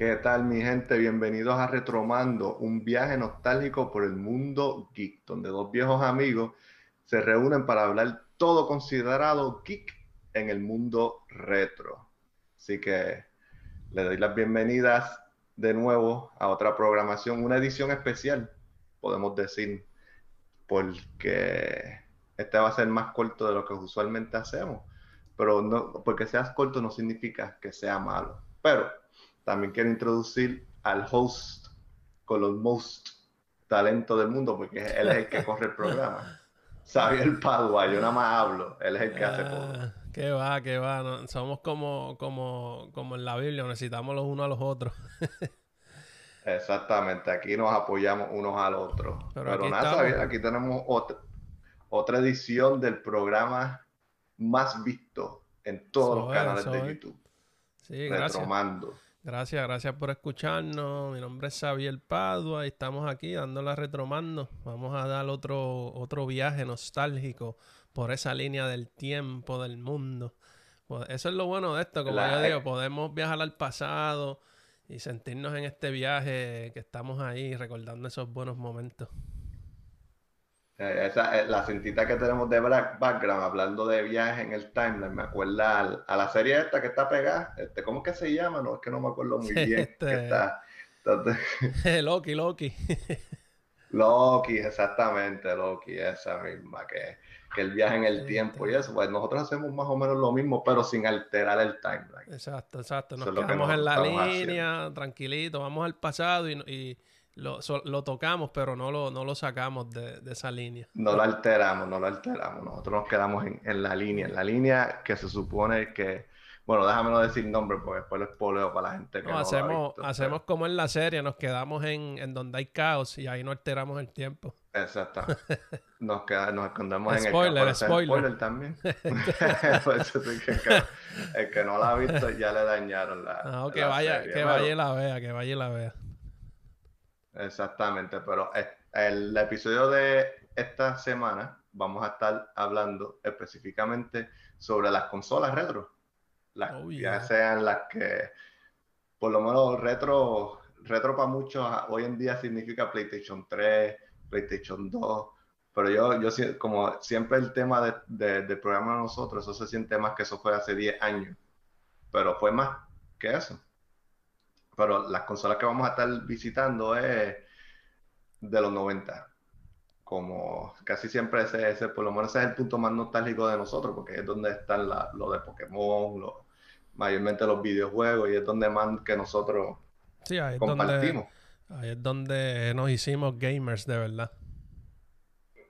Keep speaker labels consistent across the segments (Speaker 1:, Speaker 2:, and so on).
Speaker 1: ¿Qué tal mi gente? Bienvenidos a Retromando, un viaje nostálgico por el mundo geek, donde dos viejos amigos se reúnen para hablar todo considerado geek en el mundo retro. Así que le doy las bienvenidas de nuevo a otra programación, una edición especial, podemos decir, porque este va a ser más corto de lo que usualmente hacemos. Pero no, porque seas corto no significa que sea malo. Pero también quiero introducir al host con los most talento del mundo, porque él es el que corre el programa. el Padua, yo nada más hablo, él es el que hace todo. Ah,
Speaker 2: qué va, qué va. somos como, como, como en la Biblia, necesitamos los unos a los otros.
Speaker 1: Exactamente, aquí nos apoyamos unos al otro. Pero, nada, aquí tenemos otra, otra edición del programa más visto en todos los canales de YouTube.
Speaker 2: Sí, gracias. Gracias, gracias por escucharnos. Mi nombre es Xavier Padua y estamos aquí dando la retromando. Vamos a dar otro, otro viaje nostálgico por esa línea del tiempo, del mundo. Pues eso es lo bueno de esto, como yo digo, podemos viajar al pasado y sentirnos en este viaje que estamos ahí recordando esos buenos momentos.
Speaker 1: Eh, esa, eh, la cintita que tenemos de background hablando de viajes en el timeline me acuerda a, la serie esta que está pegada. Este, ¿Cómo es que se llama? No, es que no me acuerdo muy bien. Este... está,
Speaker 2: Loki, Loki.
Speaker 1: Loki, exactamente, Loki, esa misma, que, que el viaje en el tiempo y eso. Pues nosotros hacemos más o menos lo mismo, pero sin alterar el timeline.
Speaker 2: Exacto, exacto. Nos quedamos en la línea, tranquilito, vamos al pasado y lo, lo, tocamos, pero no lo, no lo sacamos de, de, esa línea.
Speaker 1: No lo alteramos, no lo alteramos. Nosotros nos quedamos en, en, la línea, en la línea que se supone que. Bueno, déjame no decir nombre porque después lo espoleo para la gente que no,
Speaker 2: hacemos, hacemos como en la serie, nos quedamos en, en donde hay caos y ahí no alteramos el tiempo.
Speaker 1: Exacto. Nos, queda, nos escondemos en
Speaker 2: el spoiler. spoiler
Speaker 1: también. Pues el, que, no la ha visto ya le dañaron la.
Speaker 2: No, que vaya, que vaya y la vea, que vaya y la vea.
Speaker 1: Exactamente, pero el episodio de esta semana vamos a estar hablando específicamente sobre las consolas retro. Las, oh, Ya sean las que, por lo menos retro, retro para muchos hoy en día significa PlayStation 3, PlayStation 2, pero yo, yo como siempre el tema del programa de nosotros, eso se siente más que eso fue hace 10 años, pero fue más que eso pero las consolas que vamos a estar visitando es de los 90. Como casi siempre ese, ese, por lo menos ese es el punto más nostálgico de nosotros, porque es donde están lo de Pokémon, mayormente los videojuegos, y es donde más que nosotros compartimos.
Speaker 2: ahí es donde nos hicimos gamers de verdad.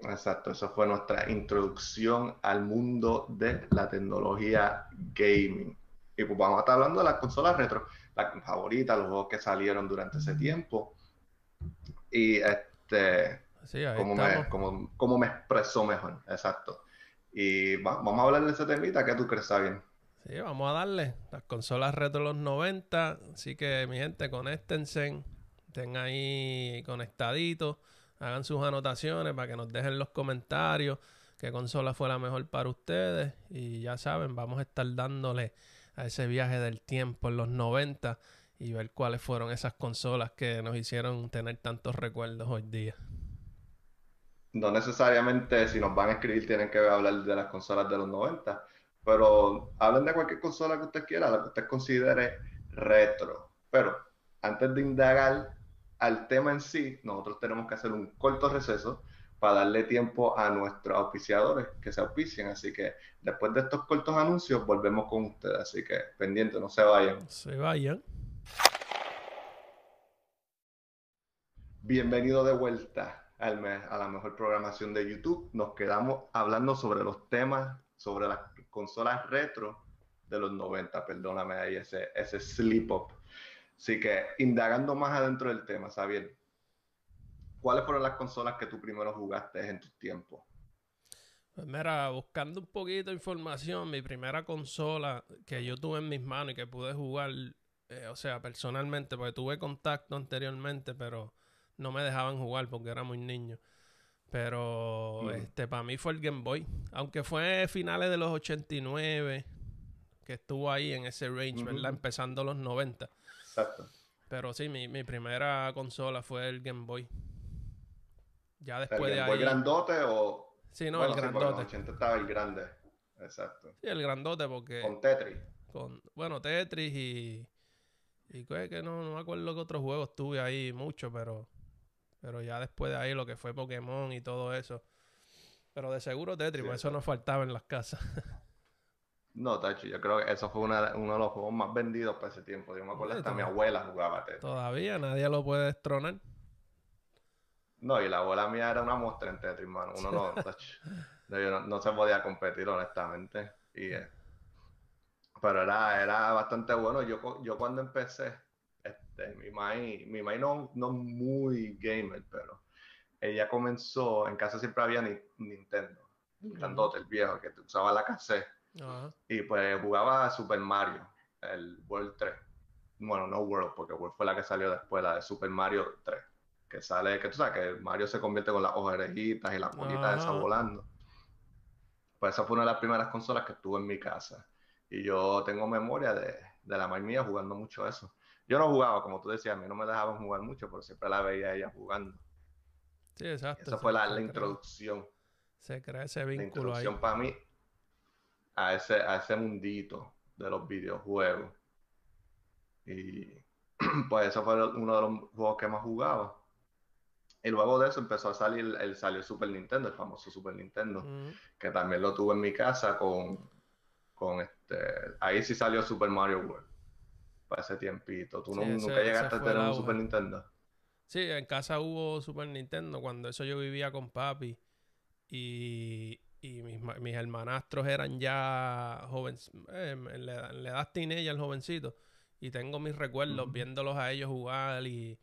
Speaker 1: Exacto, eso fue nuestra introducción al mundo de la tecnología gaming. Y pues vamos a estar hablando de las consolas retro la favorita, los juegos que salieron durante ese tiempo. Y este, como, me, como, me expresó mejor, exacto. Y vamos a hablar de ese temita, ¿qué tú crees, bien?
Speaker 2: Sí, vamos a darle. Las consolas retro de los 90, así que mi gente, conéctense, estén ahí conectaditos, hagan sus anotaciones para que nos dejen los comentarios qué consola fue la mejor para ustedes y ya saben, vamos a estar dándole a ese viaje del tiempo en los 90 y ver cuáles fueron esas consolas que nos hicieron tener tantos recuerdos hoy día.
Speaker 1: No necesariamente si nos van a escribir tienen que hablar de las consolas de los 90, pero hablen de cualquier consola que usted quiera, la que usted considere retro. Pero antes de indagar al tema en sí, nosotros tenemos que hacer un corto receso para darle tiempo a nuestros auspiciadores que se auspicien. Así que después de estos cortos anuncios, volvemos con ustedes. Así que pendiente, no se vayan.
Speaker 2: Se vayan.
Speaker 1: Bienvenido de vuelta al a la mejor programación de YouTube. Nos quedamos hablando sobre los temas, sobre las consolas retro de los 90. Perdóname ahí ese, ese slip up. Así que indagando más adentro del tema, Xavier ¿cuáles fueron las consolas que tú primero jugaste en tus tiempos?
Speaker 2: Pues mira, buscando un poquito de información, mi primera consola que yo tuve en mis manos y que pude jugar, eh, o sea, personalmente, porque tuve contacto anteriormente, pero no me dejaban jugar porque era muy niño. Pero mm. este para mí fue el Game Boy, aunque fue finales de los 89 que estuvo ahí en ese range, ¿verdad? Empezando los 90. Exacto. Pero sí, mi, mi primera consola fue el Game Boy. Ya después
Speaker 1: ¿El
Speaker 2: de ahí.
Speaker 1: grandote o...?
Speaker 2: Sí, no,
Speaker 1: bueno,
Speaker 2: el
Speaker 1: sí, en
Speaker 2: grandote.
Speaker 1: 80 estaba el grande. Exacto.
Speaker 2: Sí, el grandote porque
Speaker 1: Con Tetris.
Speaker 2: con, bueno, Tetris y y que, que no, no me acuerdo qué otros juegos tuve ahí mucho, pero pero ya después de ahí lo que fue Pokémon y todo eso. Pero de seguro Tetris,
Speaker 1: Sí,
Speaker 2: porque eso no faltaba en las casas.
Speaker 1: No, Tacho, yo creo que eso fue una- uno de los juegos más vendidos para ese tiempo. Yo me acuerdo hasta mi abuela jugaba Tetris.
Speaker 2: Todavía nadie lo puede destronar.
Speaker 1: No, y la abuela mía era una muestra en Tetris, mano. Uno no, no, yo no, se podía competir, honestamente. Y, eh, pero era, era bastante bueno. Yo, yo cuando empecé, este, mi mai, mi mai no, no muy gamer, pero ella comenzó, en casa siempre había ni- Nintendo, el
Speaker 2: Ujú.
Speaker 1: grandote, el viejo, que usaba la cassette. Y pues jugaba Super Mario, el World 3. Bueno, no World, porque World fue la que salió después, la de Super Mario 3. Que sale, que tú sabes que Mario se convierte con las orejitas y las bolitas esas volando. Pues esa fue una de las primeras consolas que estuve en mi casa. Y yo tengo memoria de, de la madre mía jugando mucho eso. Yo no jugaba, como tú decías, a mí no me dejaban jugar mucho, pero siempre la veía a ella jugando.
Speaker 2: Sí, exacto.
Speaker 1: Esa fue la, la introducción.
Speaker 2: Se crea ese
Speaker 1: la
Speaker 2: vínculo ahí.
Speaker 1: introducción para mí a ese, a ese mundito de los videojuegos. Y pues eso fue uno de los juegos que más jugaba. Y luego de eso empezó a salir, el, salió el Super Nintendo, el famoso Super Nintendo,
Speaker 2: Ujú.
Speaker 1: que también lo tuve en mi casa con, con este, ahí sí salió Super Mario World, para ese tiempito. ¿Tú no-
Speaker 2: Sí, ese-
Speaker 1: nunca llegaste a tener un. Super Nintendo?
Speaker 2: Sí, en casa hubo Super Nintendo cuando eso yo vivía con papi y, y mis, mis hermanastros eran ya jóvenes, eh, en la edad teenager, jovencitos, y tengo mis recuerdos viéndolos a ellos jugar y,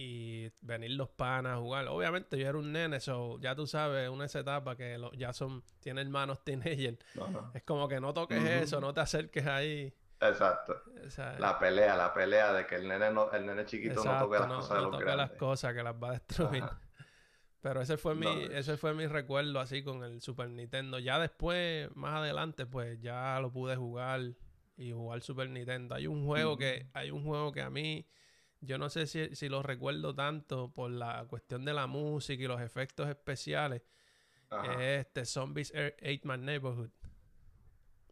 Speaker 2: y venir los panas a jugar. Obviamente yo era un nene, so ya tú sabes, una esa etapa que lo- ya son, tiene hermanos teenager,
Speaker 1: no.
Speaker 2: es como que no toques eso, no te acerques ahí.
Speaker 1: Exacto.
Speaker 2: o sea,
Speaker 1: La pelea, la pelea de que el nene, no, el nene chiquito no toque las
Speaker 2: no-
Speaker 1: cosas de
Speaker 2: no
Speaker 1: los
Speaker 2: toque las cosas que las va a destruir.
Speaker 1: Ajá.
Speaker 2: Pero ese fue mi,
Speaker 1: No,
Speaker 2: ese fue mi recuerdo así con el Super Nintendo. Ya después, más adelante, pues ya lo pude jugar y jugar Super Nintendo. Hay un juego que, hay un juego que a mí, yo no sé si, si lo recuerdo tanto por la cuestión de la música y los efectos especiales.
Speaker 1: Ajá.
Speaker 2: Este Zombies Ate My Neighborhood.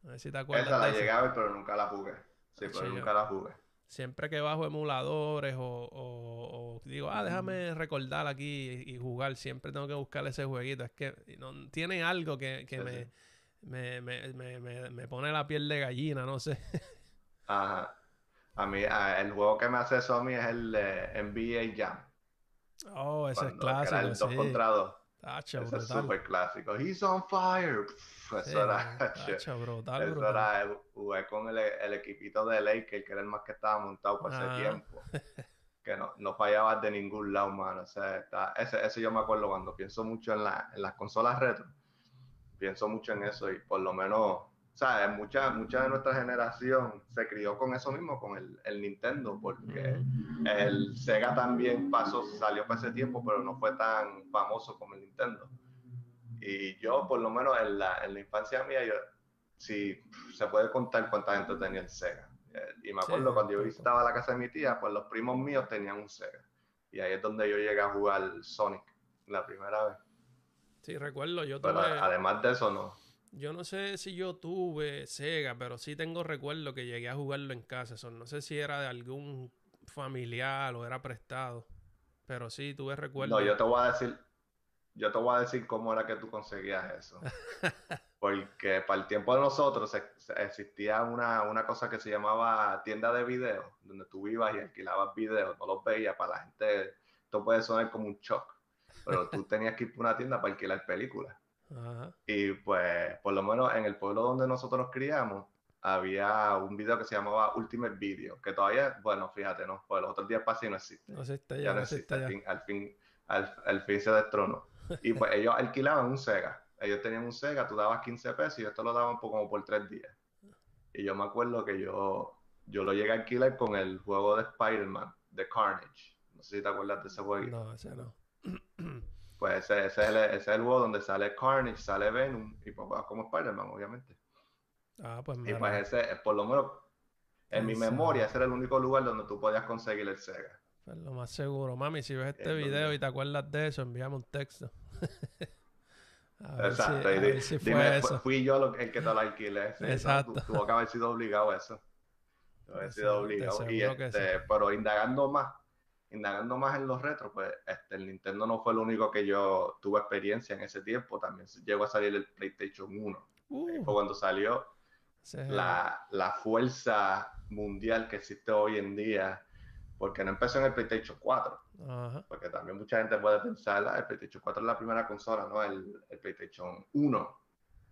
Speaker 2: A ver si te acuerdas
Speaker 1: Esa la
Speaker 2: de ese.
Speaker 1: llegué a ver, pero nunca la jugué. Sí, pero nunca la jugué.
Speaker 2: Siempre que bajo emuladores o, o- o digo, ah, déjame recordar aquí y, y jugar, siempre tengo que buscar ese jueguito. Es que no, tiene algo que, que
Speaker 1: Sí,
Speaker 2: me,
Speaker 1: sí.
Speaker 2: me, me, me, me- me pone la piel de gallina, no sé.
Speaker 1: Ajá. A mí, a- el juego que me hace eso a mí es el de NBA Jam.
Speaker 2: Oh, ese es
Speaker 1: Cuando, era
Speaker 2: clásico,
Speaker 1: el 2
Speaker 2: sí.
Speaker 1: contra 2.
Speaker 2: Tacho,
Speaker 1: Ese es súper clásico. He's on fire. Pff,
Speaker 2: Sí,
Speaker 1: eso era,
Speaker 2: tacho, brutal,
Speaker 1: eso
Speaker 2: brutal.
Speaker 1: era, el- jugué con el, el equipito de Lakers, que era el más que estaba montado por
Speaker 2: Ajá.
Speaker 1: ese tiempo. Que no, no fallaba de ningún lado, mano. O sea, está- ese, ese yo me acuerdo cuando pienso mucho en, la, en las consolas retro. Pienso mucho en eso y por lo menos, ¿sabes? Mucha, mucha de nuestra generación se crió con eso mismo, con el, el Nintendo, porque el Sega también pasó, salió para ese tiempo, pero no fue tan famoso como el Nintendo. Y yo, por lo menos en la, en la infancia mía, yo, sí, se puede contar cuánta gente tenía el Sega. Eh, Y me acuerdo
Speaker 2: Sí,
Speaker 1: cuando yo visitaba la casa de mi tía, pues los primos míos tenían un Sega. Y ahí es donde yo llegué a jugar Sonic la primera vez.
Speaker 2: Sí, recuerdo, yo
Speaker 1: Pero
Speaker 2: tuve,
Speaker 1: además de eso, no.
Speaker 2: Yo no sé si yo tuve Sega, pero sí tengo recuerdo que llegué a jugarlo en casa. No sé si era de algún familiar o era prestado, pero sí tuve recuerdo.
Speaker 1: No, yo te voy a decir, yo te voy a decir cómo era que tú conseguías eso. Porque para el tiempo de nosotros existía una, una cosa que se llamaba tienda de video, donde tú ibas y alquilabas videos, no los veías para la gente, esto puede sonar como un shock, pero tú tenías que ir a una tienda para alquilar películas.
Speaker 2: Ajá.
Speaker 1: Y pues, por lo menos en el pueblo donde nosotros nos criamos, había un video que se llamaba Ultimate Video, que todavía, bueno, fíjate, ¿no? Pues los otros días pasé y no existe
Speaker 2: No existe
Speaker 1: ya
Speaker 2: ya,
Speaker 1: no existe, al
Speaker 2: ya.
Speaker 1: fin, al fin, al, al fin se destronó. Y pues ellos alquilaban un Sega. Ellos tenían un Sega, tú dabas 15 pesos y esto lo daban por, como por tres días. Y yo me acuerdo que yo, yo lo llegué a alquilar con el juego de Spider-Man, de Carnage. No sé si te acuerdas de ese juego.
Speaker 2: No, ese no.
Speaker 1: Pues ese, ese es el, ese es el juego donde sale Carnage, sale Venom y pues como Spider-Man, obviamente.
Speaker 2: Ah, pues
Speaker 1: Y
Speaker 2: mira.
Speaker 1: pues ese, por lo menos, En mi memoria, ese era el único lugar donde tú podías conseguir el Sega.
Speaker 2: Pues lo más seguro. Mami, si ves este video y te acuerdas de eso, envíame un texto.
Speaker 1: Exacto. dime, fui yo el que te lo alquilé. Exacto. Tuvo que haber sido obligado a eso. Tuvo haber sido obligado. Y este, Pero indagando más, indagando más en los retros, pues este, el Nintendo no fue el único que yo tuve experiencia en ese tiempo. También llegó a salir el PlayStation 1. Uh. Fue cuando salió la, la fuerza mundial que existe hoy en día porque no empezó en el PlayStation 4. Porque también mucha gente puede pensar, ah, el PlayStation 4 es la primera consola, ¿no? El, el PlayStation 1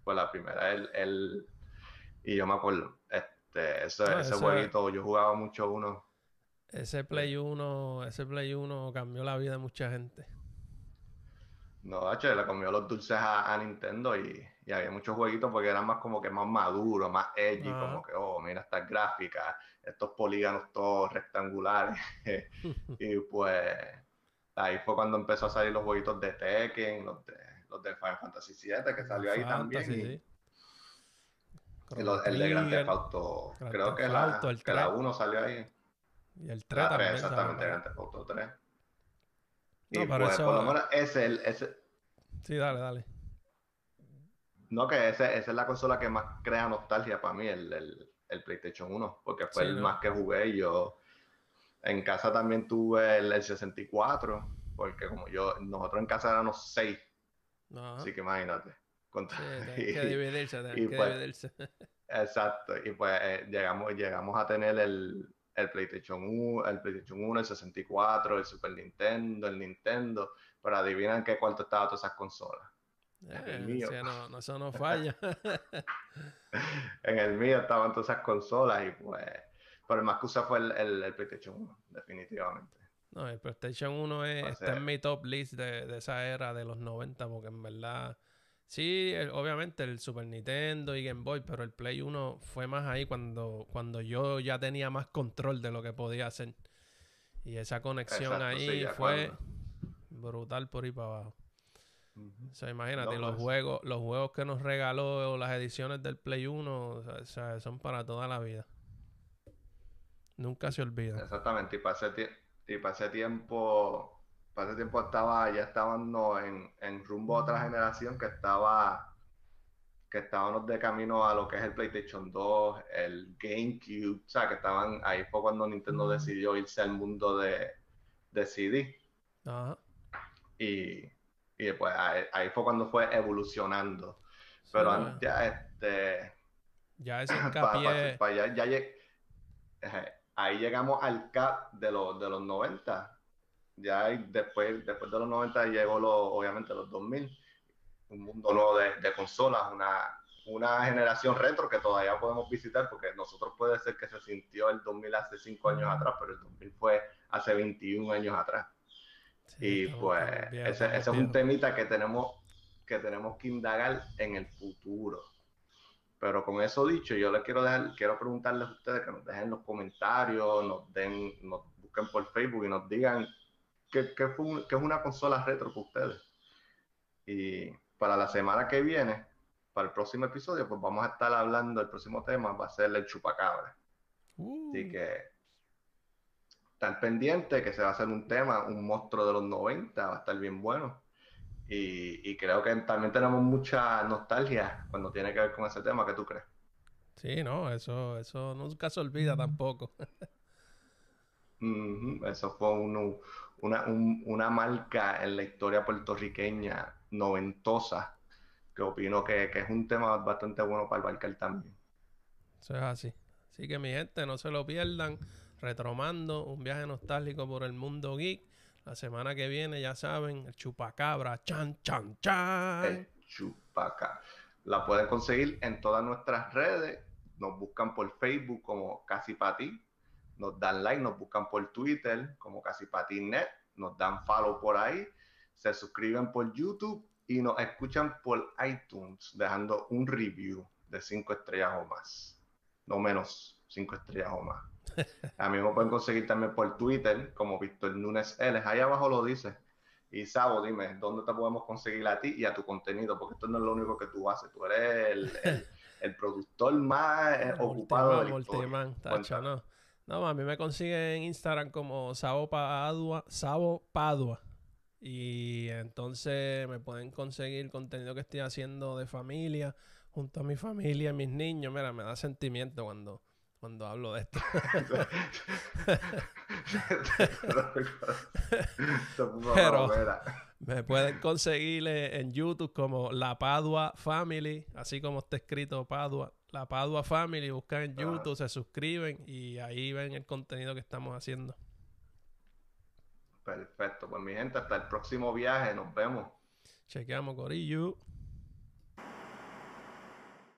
Speaker 1: fue la primera. El, el, y yo me acuerdo, este, ese, ese jueguito, yo jugaba mucho uno.
Speaker 2: Ese Play 1, ese Play 1 cambió la vida de mucha gente.
Speaker 1: No, hecho, le comió los dulces a, Nintendo y, y, había muchos jueguitos porque eran más como que más maduros, más edgy, como que, oh, mira estas gráficas, estos polígonos todos rectangulares. y pues ahí fue cuando empezó a salir los jueguitos de Tekken, los de, los de Final Fantasy VII, que salió ahí también. Y, el de Grand Theft Auto, creo que, la, que la 1 salió ahí.
Speaker 2: Y el 3 también.
Speaker 1: exactamente, Grand Theft Auto 3. Y pues, por lo menos ese, ese...
Speaker 2: Sí, dale, dale.
Speaker 1: No, que ese, esa es la consola que más crea nostalgia para mí, el, el, el PlayStation 1, porque fue el más que jugué y yo en casa también tuve el, 64, porque como yo, nosotros en casa éramos seis, así que imagínate.
Speaker 2: hay que dividirse, hay que pues, dividirse.
Speaker 1: Exacto, y pues eh, llegamos, llegamos a tener el, el PlayStation 1, el PlayStation 1, el 64, el Super Nintendo, el Nintendo, pero adivinan qué cuarto estaba todas esas consolas.
Speaker 2: en el eh, mío. no, eso no falla.
Speaker 1: en el mío estaban todas esas consolas y pues, pero el más que usé fue el, PlayStation 1, definitivamente.
Speaker 2: No, el PlayStation 1 está en mi top list de, de esa era de los 90 porque en verdad Sí, obviamente el Super Nintendo y Game Boy, pero el Play 1 fue más ahí cuando, cuando yo ya tenía más control de lo que podía hacer. Y esa conexión ahí fue brutal por ahí para abajo. O sea, imagínate, los pues. juegos, los juegos que nos regaló las ediciones del Play 1, o sea, son para toda la vida. Nunca se olvida.
Speaker 1: Exactamente, y para y ese tiempo para ese tiempo estaba, ya estaban en, en, rumbo a otra generación que estaba que estábamos de camino a lo que es el PlayStation 2, el GameCube, o sea, que estaban, ahí fue cuando Nintendo decidió irse al mundo de, de CD. Y, y después ahí, fue cuando fue evolucionando. Pero ya este...
Speaker 2: Ya ese hincapié...
Speaker 1: ahí llegamos al cap de, los de los 90 ya después, después de los 90 llegó lo, obviamente los 2000, un mundo nuevo de, de consolas, una, una generación retro que todavía podemos visitar porque nosotros puede ser que se sintió el 2000 hace 5 años atrás, pero el 2000 fue hace 21 años atrás. y pues ese, es un temita que tenemos, que tenemos que indagar en el futuro. Pero con eso dicho, yo les quiero dejar, quiero preguntarles a ustedes que nos dejen los comentarios, nos den, nos busquen por Facebook y nos digan que, es una consola retro para ustedes. Y para la semana que viene, para el próximo episodio, pues vamos a estar hablando, el próximo tema va a ser el chupacabra. Uh. Así que están pendiente que se va a hacer un tema, un monstruo de los 90, va a estar bien bueno. Y, creo que también tenemos mucha nostalgia cuando tiene que ver con ese tema. ¿Qué tú crees?
Speaker 2: Sí, no, eso, eso nunca se olvida tampoco.
Speaker 1: Eso fue un, una, una marca en la historia puertorriqueña noventosa, que opino que, es un tema bastante bueno para abarcar también.
Speaker 2: Eso es así. Así que mi gente, no se lo pierdan. Retromando, un viaje nostálgico por el mundo geek. La semana que viene, ya saben, el chupacabra, chan, chan, chan.
Speaker 1: El chupacabra. La pueden conseguir en todas nuestras redes. Nos buscan por Facebook como Casi Para Ti nos dan like, nos buscan por Twitter como Casi Patinet, nos dan follow por ahí, se suscriben por YouTube y nos escuchan por iTunes dejando un review de cinco estrellas o más, no menos cinco estrellas o más. A mí me pueden conseguir también por Twitter como Víctor Nunes L, ahí abajo lo dice. Y Sabo, dime, ¿dónde te podemos conseguir a ti y a tu contenido? Porque esto no es lo único que tú haces, tú eres el el productor más eh, ocupado de
Speaker 2: Multiman, tacho, no. No, a mí me consiguen en Instagram como Sabo Padua, Sabo Padua. Y entonces me pueden conseguir contenido que estoy haciendo de familia, junto a mi familia, mis niños. Mira, me da sentimiento cuando, cuando hablo de esto. Pero me pueden conseguir en YouTube como La Padua Family, así como está escrito Padua. La Padua Family, buscan en YouTube, se suscriben y ahí ven el contenido que estamos haciendo.
Speaker 1: Perfecto, pues mi gente, hasta el próximo viaje, nos vemos.
Speaker 2: Chequeamos, Corillo.